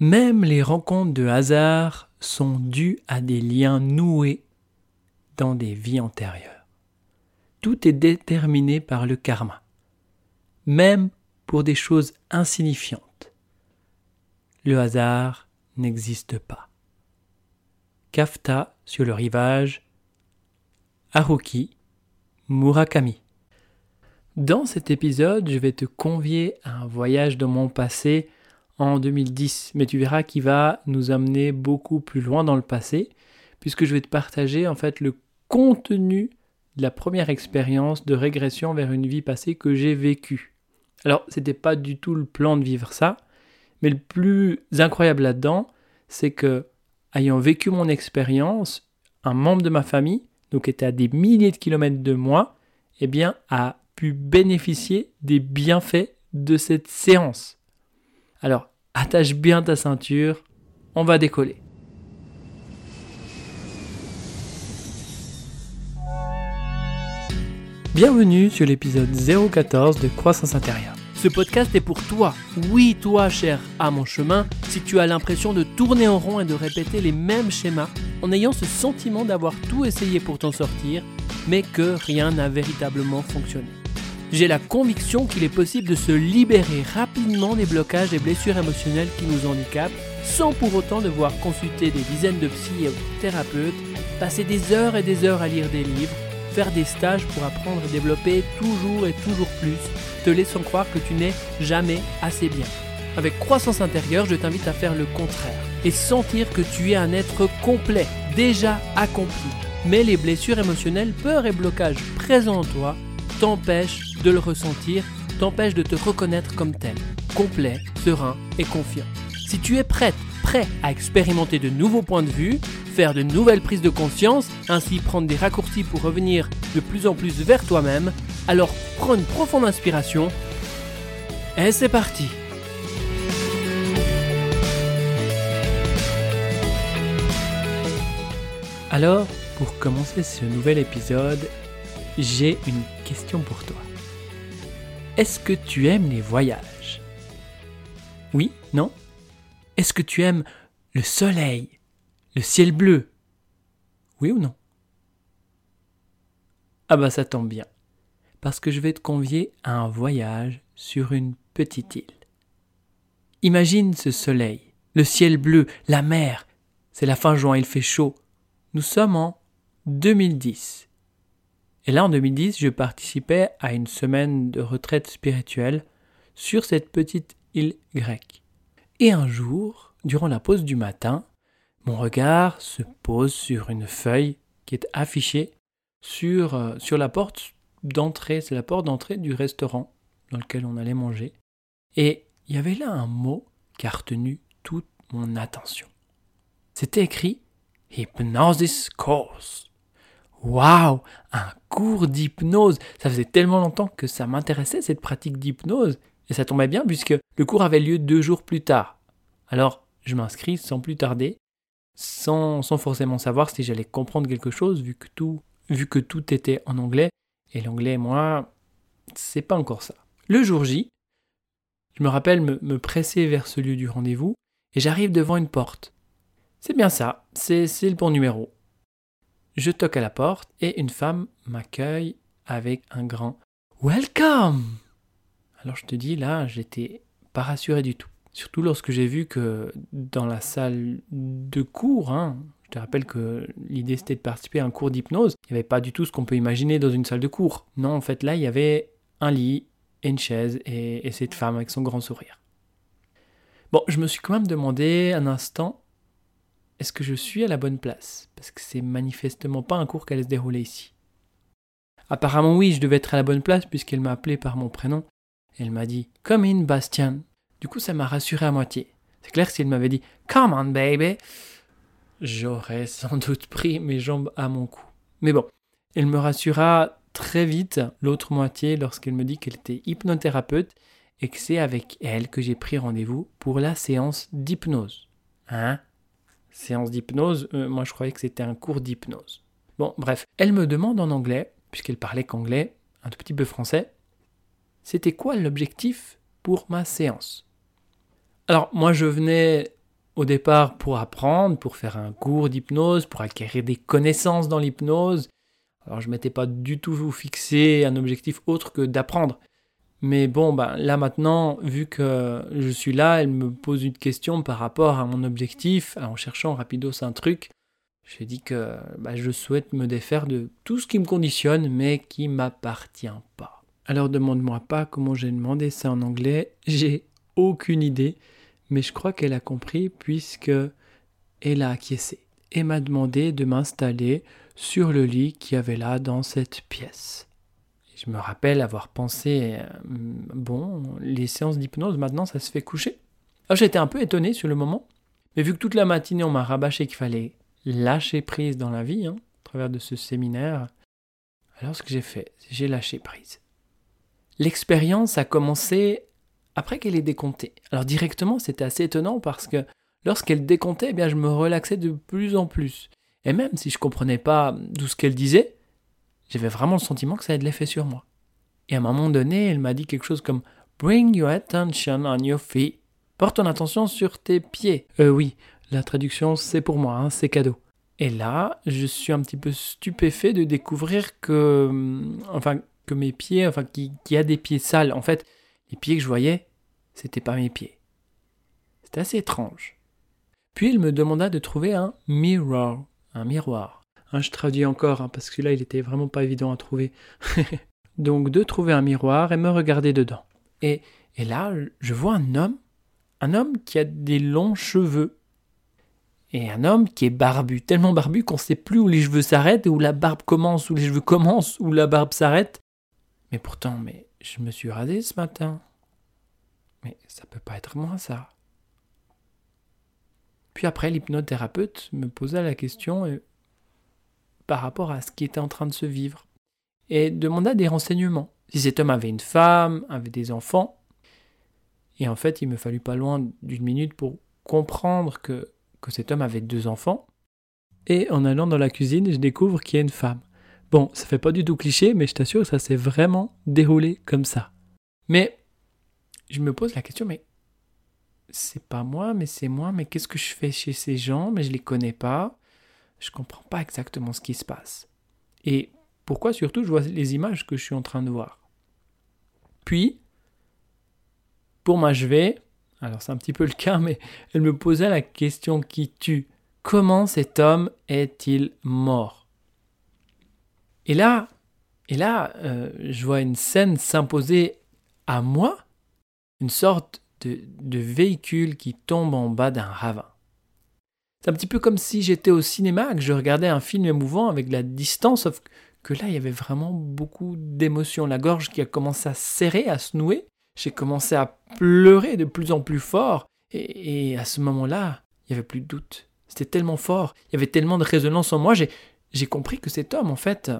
Même les rencontres de hasard sont dues à des liens noués dans des vies antérieures. Tout est déterminé par le karma, même pour des choses insignifiantes. Le hasard n'existe pas. Kafta sur le rivage, Haruki Murakami. Dans cet épisode, je vais te convier à un voyage dans mon passé en 2010, mais tu verras qu'il va nous amener beaucoup plus loin dans le passé, puisque je vais te partager en fait le contenu de la première expérience de régression vers une vie passée que j'ai vécue. Alors, c'était pas du tout le plan de vivre ça, mais le plus incroyable là-dedans, c'est que, ayant vécu mon expérience, un membre de ma famille, donc était à des milliers de kilomètres de moi, eh bien, a pu bénéficier des bienfaits de cette séance. Alors, attache bien ta ceinture, on va décoller. Bienvenue sur l'épisode 014 de Croissance intérieure. Ce podcast est pour toi, oui toi cher à mon chemin, si tu as l'impression de tourner en rond et de répéter les mêmes schémas en ayant ce sentiment d'avoir tout essayé pour t'en sortir, mais que rien n'a véritablement fonctionné. J'ai la conviction qu'il est possible de se libérer rapidement des blocages et blessures émotionnelles qui nous handicapent sans pour autant devoir consulter des dizaines de psy thérapeutes, passer des heures et des heures à lire des livres, faire des stages pour apprendre et développer toujours et toujours plus te laissant croire que tu n'es jamais assez bien. Avec croissance intérieure, je t'invite à faire le contraire et sentir que tu es un être complet, déjà accompli. Mais les blessures émotionnelles, peurs et blocages présents en toi t'empêchent de le ressentir, t'empêchent de te reconnaître comme tel, complet, serein et confiant. Si tu es prête, prêt à expérimenter de nouveaux points de vue, faire de nouvelles prises de conscience, ainsi prendre des raccourcis pour revenir de plus en plus vers toi-même, alors prends une profonde inspiration. Et c'est parti Alors, pour commencer ce nouvel épisode, j'ai une question pour toi. Est-ce que tu aimes les voyages? Oui Non? Est-ce que tu aimes le soleil, le ciel bleu? Oui ou non? Ah bah ça tombe bien parce que je vais te convier à un voyage sur une petite île. Imagine ce soleil, le ciel bleu, la mer. C'est la fin juin, il fait chaud. Nous sommes en 2010. Et là, en 2010, je participais à une semaine de retraite spirituelle sur cette petite île grecque. Et un jour, durant la pause du matin, mon regard se pose sur une feuille qui est affichée sur, euh, la porte d'entrée, c'est la porte d'entrée du restaurant dans lequel on allait manger. Et il y avait là un mot qui a retenu toute mon attention. C'était écrit Hypnosis Course. Waouh Un cours d'hypnose Ça faisait tellement longtemps que ça m'intéressait cette pratique d'hypnose. Et ça tombait bien puisque le cours avait lieu deux jours plus tard. Alors je m'inscris sans plus tarder, sans, sans forcément savoir si j'allais comprendre quelque chose vu que tout, vu que tout était en anglais et l'anglais, moi, c'est pas encore ça. Le jour J, je me rappelle me, presser vers ce lieu du rendez-vous et j'arrive devant une porte. C'est bien ça, c'est le bon numéro. Je toque à la porte et une femme m'accueille avec un grand Welcome Alors je te dis, là, j'étais pas rassuré du tout. Surtout lorsque j'ai vu que dans la salle de cours, hein, te rappelle que l'idée c'était de participer à un cours d'hypnose. Il n'y avait pas du tout ce qu'on peut imaginer dans une salle de cours. Non, en fait, là, il y avait un lit et une chaise et, cette femme avec son grand sourire. Bon, je me suis quand même demandé un instant est-ce que je suis à la bonne place? Parce que c'est manifestement pas un cours qui allait se dérouler ici. Apparemment, oui, je devais être à la bonne place puisqu'elle m'a appelé par mon prénom. Elle m'a dit Come in, Bastien. Du coup, ça m'a rassuré à moitié. C'est clair que si elle m'avait dit Come on, baby, j'aurais sans doute pris mes jambes à mon cou. Mais bon, elle me rassura très vite l'autre moitié lorsqu'elle me dit qu'elle était hypnothérapeute et que c'est avec elle que j'ai pris rendez-vous pour la séance d'hypnose. Hein? Séance d'hypnose euh, Moi je croyais que c'était un cours d'hypnose. Bon, bref, elle me demande en anglais, puisqu'elle parlait qu'anglais, un tout petit peu français, c'était quoi l'objectif pour ma séance? Alors moi je venais au départ pour apprendre, pour faire un cours d'hypnose, pour acquérir des connaissances dans l'hypnose. Alors je m'étais pas du tout fixé un objectif autre que d'apprendre. Mais bon, ben, là maintenant, vu que je suis là, elle me pose une question par rapport à mon objectif, en cherchant rapidos un truc. J'ai dit que ben, je souhaite me défaire de tout ce qui me conditionne, mais qui m'appartient pas. Alors demande-moi pas comment j'ai demandé ça en anglais, j'ai aucune idée, mais je crois qu'elle a compris puisque elle a acquiescé et m'a demandé de m'installer sur le lit qui avait là dans cette pièce. Je me rappelle avoir pensé, euh, bon, les séances d'hypnose, maintenant, ça se fait coucher. Alors j'étais un peu étonné sur le moment, mais vu que toute la matinée, on m'a rabâché qu'il fallait lâcher prise dans la vie, hein, à travers de ce séminaire, alors ce que j'ai fait, j'ai lâché prise. L'expérience a commencé après qu'elle ait décompté. Alors directement, c'était assez étonnant parce que lorsqu'elle décomptait, eh bien, je me relaxais de plus en plus. Et même si je comprenais pas tout ce qu'elle disait, j'avais vraiment le sentiment que ça avait de l'effet sur moi. Et à un moment donné, elle m'a dit quelque chose comme Bring your attention on your feet. Porte ton attention sur tes pieds. Euh, oui, la traduction c'est pour moi, hein, c'est cadeau. Et là, je suis un petit peu stupéfait de découvrir que, hum, enfin, que mes pieds, enfin, qu'il y a des pieds sales. En fait, les pieds que je voyais, c'était pas mes pieds. C'était assez étrange. Puis il me demanda de trouver un mirror, un miroir. Hein, je traduis encore, hein, parce que là, il était vraiment pas évident à trouver. Donc, de trouver un miroir et me regarder dedans. Et, et là, je vois un homme, un homme qui a des longs cheveux. Et un homme qui est barbu, tellement barbu qu'on ne sait plus où les cheveux s'arrêtent, où la barbe commence, où les cheveux commencent, où la barbe s'arrête. Mais pourtant, mais je me suis rasé ce matin. Mais ça peut pas être moi, ça. Puis après, l'hypnothérapeute me posa la question par rapport à ce qui était en train de se vivre et demanda des renseignements. Si cet homme avait une femme, avait des enfants. Et en fait, il me fallut pas loin d'une minute pour comprendre que, que cet homme avait deux enfants. Et en allant dans la cuisine, je découvre qu'il y a une femme. Bon, ça fait pas du tout cliché, mais je t'assure que ça s'est vraiment déroulé comme ça. Mais je me pose la question, mais c'est pas moi, mais c'est moi, mais qu'est-ce que je fais chez ces gens, mais je les connais pas, je comprends pas exactement ce qui se passe. Et pourquoi surtout je vois les images que je suis en train de voir? Puis, pour m'achever, alors c'est un petit peu le cas, mais elle me posait la question qui tue. Comment cet homme est-il mort? Et là, et là, euh, je vois une scène s'imposer à moi, une sorte de, véhicule qui tombe en bas d'un ravin. C'est un petit peu comme si j'étais au cinéma, que je regardais un film émouvant avec la distance, sauf que là, il y avait vraiment beaucoup d'émotions. La gorge qui a commencé à serrer, à se nouer. J'ai commencé à pleurer de plus en plus fort. Et, et à ce moment-là, il n'y avait plus de doute. C'était tellement fort, il y avait tellement de résonance en moi, j'ai compris que cet homme, en fait,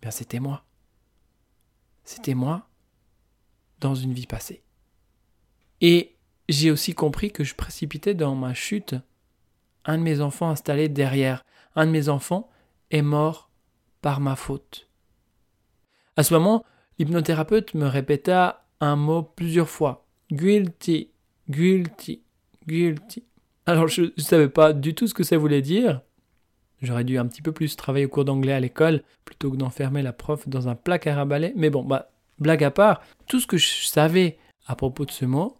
bien c'était moi. C'était moi dans une vie passée. Et j'ai aussi compris que je précipitais dans ma chute un de mes enfants installé derrière. Un de mes enfants est mort par ma faute. À ce moment, l'hypnothérapeute me répéta un mot plusieurs fois. Guilty, guilty, guilty. Alors je ne savais pas du tout ce que ça voulait dire. J'aurais dû un petit peu plus travailler au cours d'anglais à l'école plutôt que d'enfermer la prof dans un placard à balai. Mais bon, bah, blague à part, tout ce que je savais à propos de ce mot,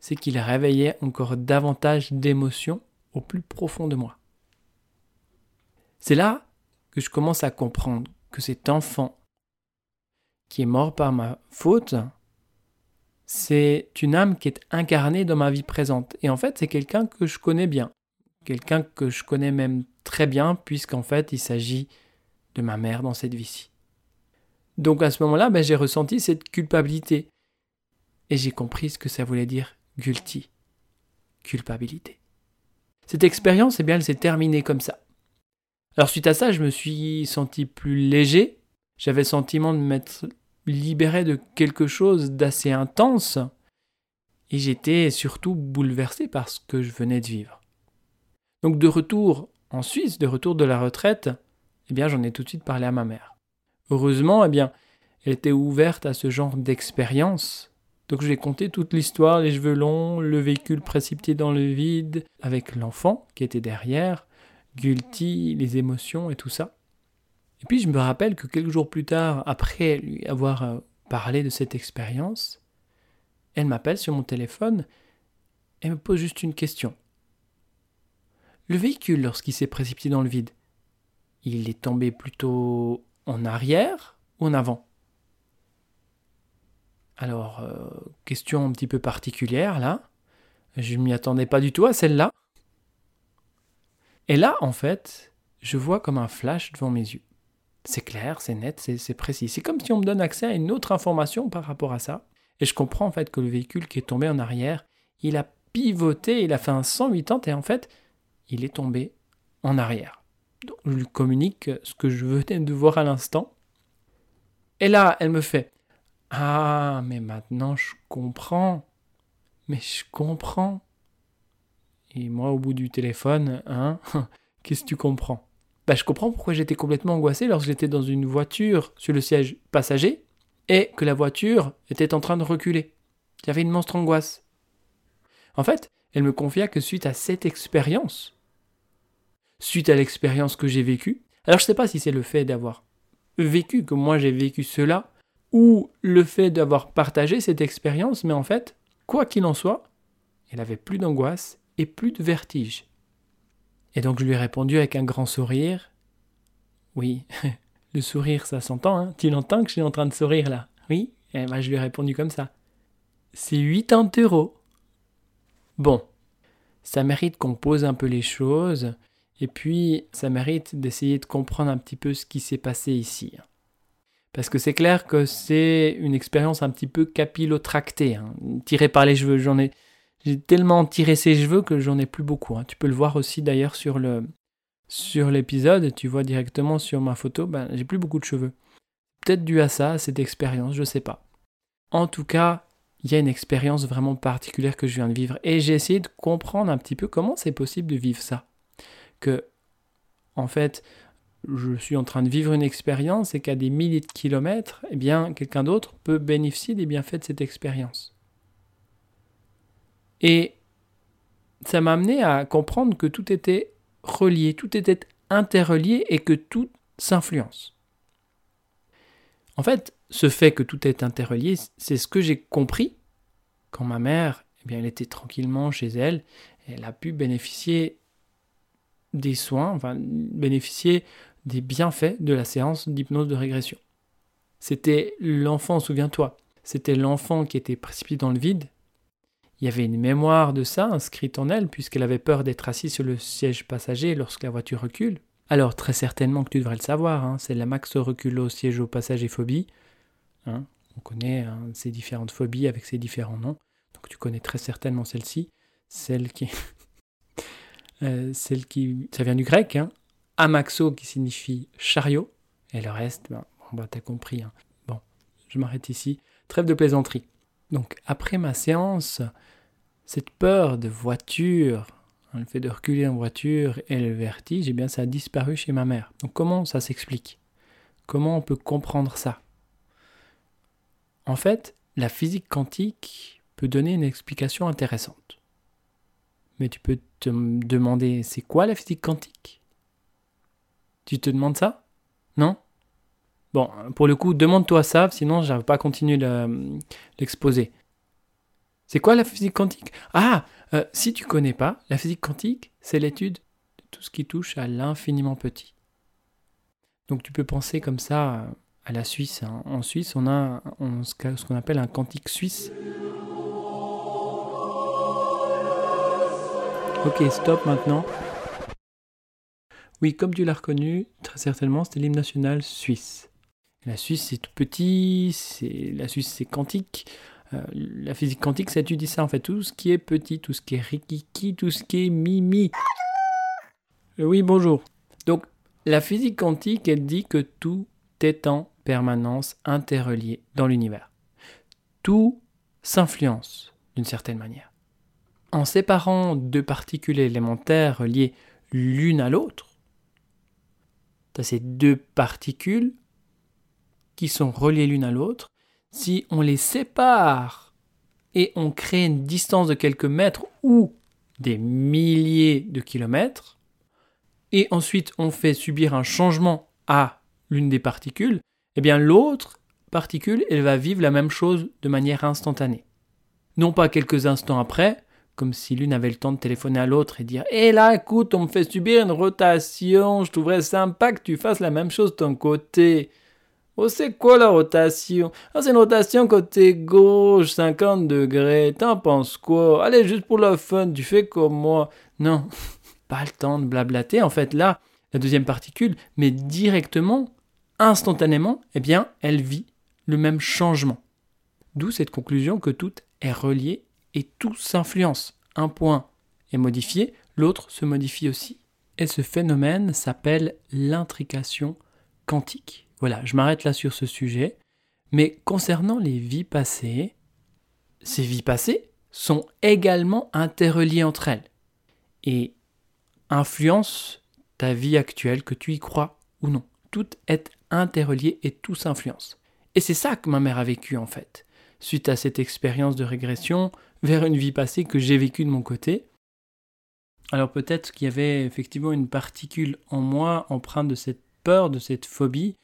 c'est qu'il réveillait encore davantage d'émotions au plus profond de moi. C'est là que je commence à comprendre que cet enfant qui est mort par ma faute, c'est une âme qui est incarnée dans ma vie présente. Et en fait, c'est quelqu'un que je connais bien. Quelqu'un que je connais même très bien, puisqu'en fait, il s'agit de ma mère dans cette vie-ci. Donc à ce moment-là, ben, j'ai ressenti cette culpabilité. Et j'ai compris ce que ça voulait dire guilty, culpabilité. Cette expérience, eh bien, elle s'est terminée comme ça. Alors suite à ça, je me suis senti plus léger, j'avais le sentiment de m'être libéré de quelque chose d'assez intense, et j'étais surtout bouleversé par ce que je venais de vivre. Donc de retour en Suisse, de retour de la retraite, eh bien j'en ai tout de suite parlé à ma mère. Heureusement, eh bien, elle était ouverte à ce genre d'expérience Donc je vais compter toute l'histoire, les cheveux longs, le véhicule précipité dans le vide, avec l'enfant qui était derrière, Gulti, les émotions et tout ça. Et puis je me rappelle que quelques jours plus tard, après lui avoir euh, parlé de cette expérience, elle m'appelle sur mon téléphone et me pose juste une question. Le véhicule, lorsqu'il s'est précipité dans le vide, il est tombé plutôt en arrière ou en avant? Alors, euh, question un petit peu particulière là. Je ne m'y attendais pas du tout à celle-là. Et là, en fait, je vois comme un flash devant mes yeux. C'est clair, c'est net, c'est précis. C'est comme si on me donne accès à une autre information par rapport à ça. Et je comprends en fait que le véhicule qui est tombé en arrière, il a pivoté, il a fait un 180 et en fait, il est tombé en arrière. Donc je lui communique ce que je venais de voir à l'instant. Et là, elle me fait Ah, mais maintenant je comprends. Mais je comprends. Et moi, au bout du téléphone, hein, qu'est-ce que tu comprends? Bah, Je comprends pourquoi j'étais complètement angoissé lorsque j'étais dans une voiture sur le siège passager et que la voiture était en train de reculer. J'avais une monstre angoisse. En fait, elle me confia que suite à cette expérience, suite à l'expérience que j'ai vécue, alors je ne sais pas si c'est le fait d'avoir vécu que moi j'ai vécu cela, ou le fait d'avoir partagé cette expérience, mais en fait, quoi qu'il en soit, elle avait plus d'angoisse et plus de vertige. Et donc je lui ai répondu avec un grand sourire. Oui, le sourire ça s'entend, hein Tu l'entends que je suis en train de sourire là? Oui? Et eh ben, je lui ai répondu comme ça. C'est 80 euros. Bon, ça mérite qu'on pose un peu les choses, et puis ça mérite d'essayer de comprendre un petit peu ce qui s'est passé ici. Parce que c'est clair que c'est une expérience un petit peu capillotractée, hein, tirée par les cheveux. J'en ai, j'ai tellement tiré ses cheveux que j'en ai plus beaucoup. Hein. Tu peux le voir aussi d'ailleurs sur le sur l'épisode. Tu vois directement sur ma photo, ben, j'ai plus beaucoup de cheveux. Peut-être dû à ça, à cette expérience, je sais pas. En tout cas, il y a une expérience vraiment particulière que je viens de vivre. Et j'ai essayé de comprendre un petit peu comment c'est possible de vivre ça. Que, en fait, je suis en train de vivre une expérience et qu'à des milliers de kilomètres, eh bien, quelqu'un d'autre peut bénéficier des bienfaits de cette expérience. Et ça m'a amené à comprendre que tout était relié, tout était interrelié et que tout s'influence. En fait, ce fait que tout est interrelié, c'est ce que j'ai compris quand ma mère, eh bien, elle était tranquillement chez elle, elle a pu bénéficier des soins, enfin bénéficier des bienfaits de la séance d'hypnose de régression. C'était l'enfant, souviens-toi, c'était l'enfant qui était précipité dans le vide. Il y avait une mémoire de ça inscrite en elle, puisqu'elle avait peur d'être assise sur le siège passager lorsque la voiture recule. Alors très certainement que tu devrais le savoir, hein, c'est la max reculo siège au passager phobie. Hein. on connaît hein, ces différentes phobies avec ces différents noms. Donc tu connais très certainement celle-ci, celle qui, euh, celle qui, ça vient du grec, hein, amaxo qui signifie chariot, et le reste, ben, bon, bah, t'as compris. Hein. Bon, je m'arrête ici. Trêve de plaisanterie. Donc après ma séance, cette peur de voiture, le fait de reculer en voiture et le vertige, eh bien ça a disparu chez ma mère. Donc comment ça s'explique? Comment on peut comprendre ça? En fait, la physique quantique peut donner une explication intéressante. Mais tu peux te demander, c'est quoi la physique quantique? Tu te demandes ça? Non? Bon, pour le coup, demande-toi ça, sinon je pas continuer l'exposer. C'est quoi la physique quantique? Ah, euh, si tu connais pas, la physique quantique, c'est l'étude de tout ce qui touche à l'infiniment petit. Donc tu peux penser comme ça à la Suisse. Hein. En Suisse, on a ce qu'on appelle un quantique suisse. Ok, stop maintenant. Oui, comme tu l'as reconnu, très certainement, c'était l'hymne national suisse. La Suisse, c'est tout petit, c'est la Suisse, c'est quantique. Euh, la physique quantique, ça étudie ça en fait, tout ce qui est petit, tout ce qui est rikiki, tout ce qui est mimi. Euh, oui, bonjour. Donc, la physique quantique, elle dit que tout est en permanence interrelié dans l'univers. Tout s'influence d'une certaine manière. En séparant deux particules élémentaires reliées l'une à l'autre, ces deux particules qui sont reliées l'une à l'autre, si on les sépare et on crée une distance de quelques mètres ou des milliers de kilomètres, et ensuite on fait subir un changement à l'une des particules, eh bien l'autre particule, elle va vivre la même chose de manière instantanée. Non pas quelques instants après, comme si l'une avait le temps de téléphoner à l'autre et dire Eh là, écoute, on me fait subir une rotation, je trouverais sympa que tu fasses la même chose de ton côté. Oh, c'est quoi la rotation? Ah, c'est une rotation côté gauche, 50 degrés. T'en penses quoi? Allez, juste pour le fun, tu fais comme moi. Non, pas le temps de blablater. En fait, là, la deuxième particule, mais directement, instantanément, eh bien, elle vit le même changement. D'où cette conclusion que tout est relié et tout s'influence. Un point est modifié, l'autre se modifie aussi. Et ce phénomène s'appelle l'intrication quantique. Voilà, je m'arrête là sur ce sujet. Mais concernant les vies passées, ces vies passées sont également interreliées entre elles et influencent ta vie actuelle, que tu y crois ou non. Tout est interrelié et tout s'influence. Et c'est ça que ma mère a vécu en fait, suite à cette expérience de régression vers une vie passée que j'ai vécue de mon côté. Alors peut-être qu'il y avait effectivement une particule en moi empreinte de cette peur, de cette phobie,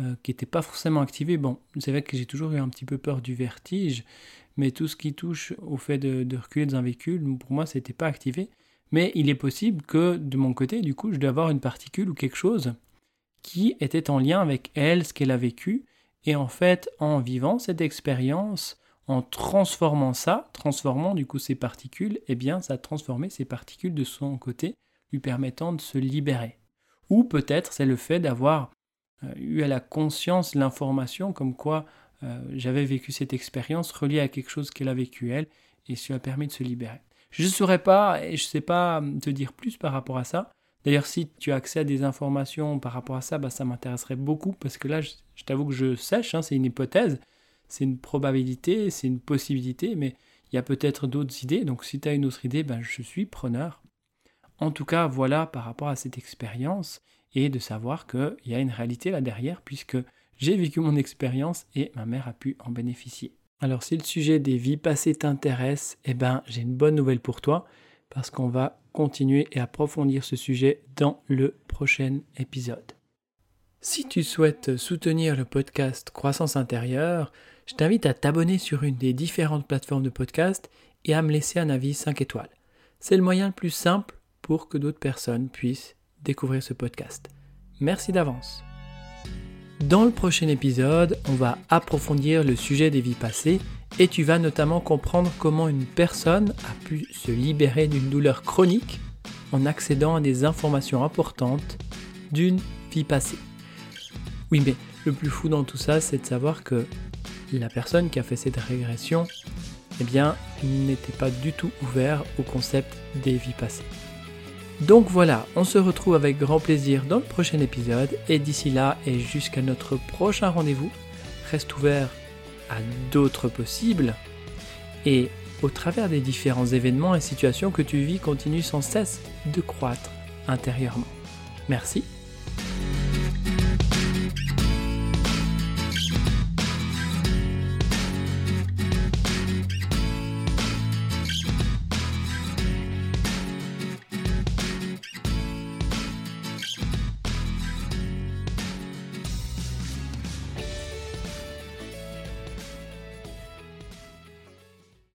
euh, qui n'était pas forcément activé. Bon, c'est vrai que j'ai toujours eu un petit peu peur du vertige, mais tout ce qui touche au fait de, reculer dans un véhicule, pour moi, ce n'était pas activé. Mais il est possible que de mon côté, du coup, je dois avoir une particule ou quelque chose qui était en lien avec elle, ce qu'elle a vécu. Et en fait, en vivant cette expérience, en transformant ça, transformant du coup ces particules, eh bien, ça a transformé ces particules de son côté, lui permettant de se libérer. Ou peut-être c'est le fait d'avoir euh, eu à la conscience l'information comme quoi euh, j'avais vécu cette expérience reliée à quelque chose qu'elle a vécu elle et cela a permis de se libérer. Je ne saurais pas et je ne sais pas te dire plus par rapport à ça. D'ailleurs, si tu as accès à des informations par rapport à ça, bah, ça m'intéresserait beaucoup parce que là, je, t'avoue que je sèche, hein, c'est une hypothèse, c'est une probabilité, c'est une possibilité, mais il y a peut-être d'autres idées. Donc, si tu as une autre idée, ben, je suis preneur. En tout cas, voilà par rapport à cette expérience et de savoir qu'il y a une réalité là derrière puisque j'ai vécu mon expérience et ma mère a pu en bénéficier. Alors si le sujet des vies passées t'intéresse, eh ben j'ai une bonne nouvelle pour toi parce qu'on va continuer et approfondir ce sujet dans le prochain épisode. Si tu souhaites soutenir le podcast Croissance intérieure, je t'invite à t'abonner sur une des différentes plateformes de podcast et à me laisser un avis 5 étoiles. C'est le moyen le plus simple pour que d'autres personnes puissent découvrir ce podcast. Merci d'avance. Dans le prochain épisode, on va approfondir le sujet des vies passées et tu vas notamment comprendre comment une personne a pu se libérer d'une douleur chronique en accédant à des informations importantes d'une vie passée. Oui, mais le plus fou dans tout ça, c'est de savoir que la personne qui a fait cette régression, eh bien, n'était pas du tout ouvert au concept des vies passées. Donc voilà, on se retrouve avec grand plaisir dans le prochain épisode et d'ici là et jusqu'à notre prochain rendez-vous, reste ouvert à d'autres possibles et au travers des différents événements et situations que tu vis, continue sans cesse de croître intérieurement. Merci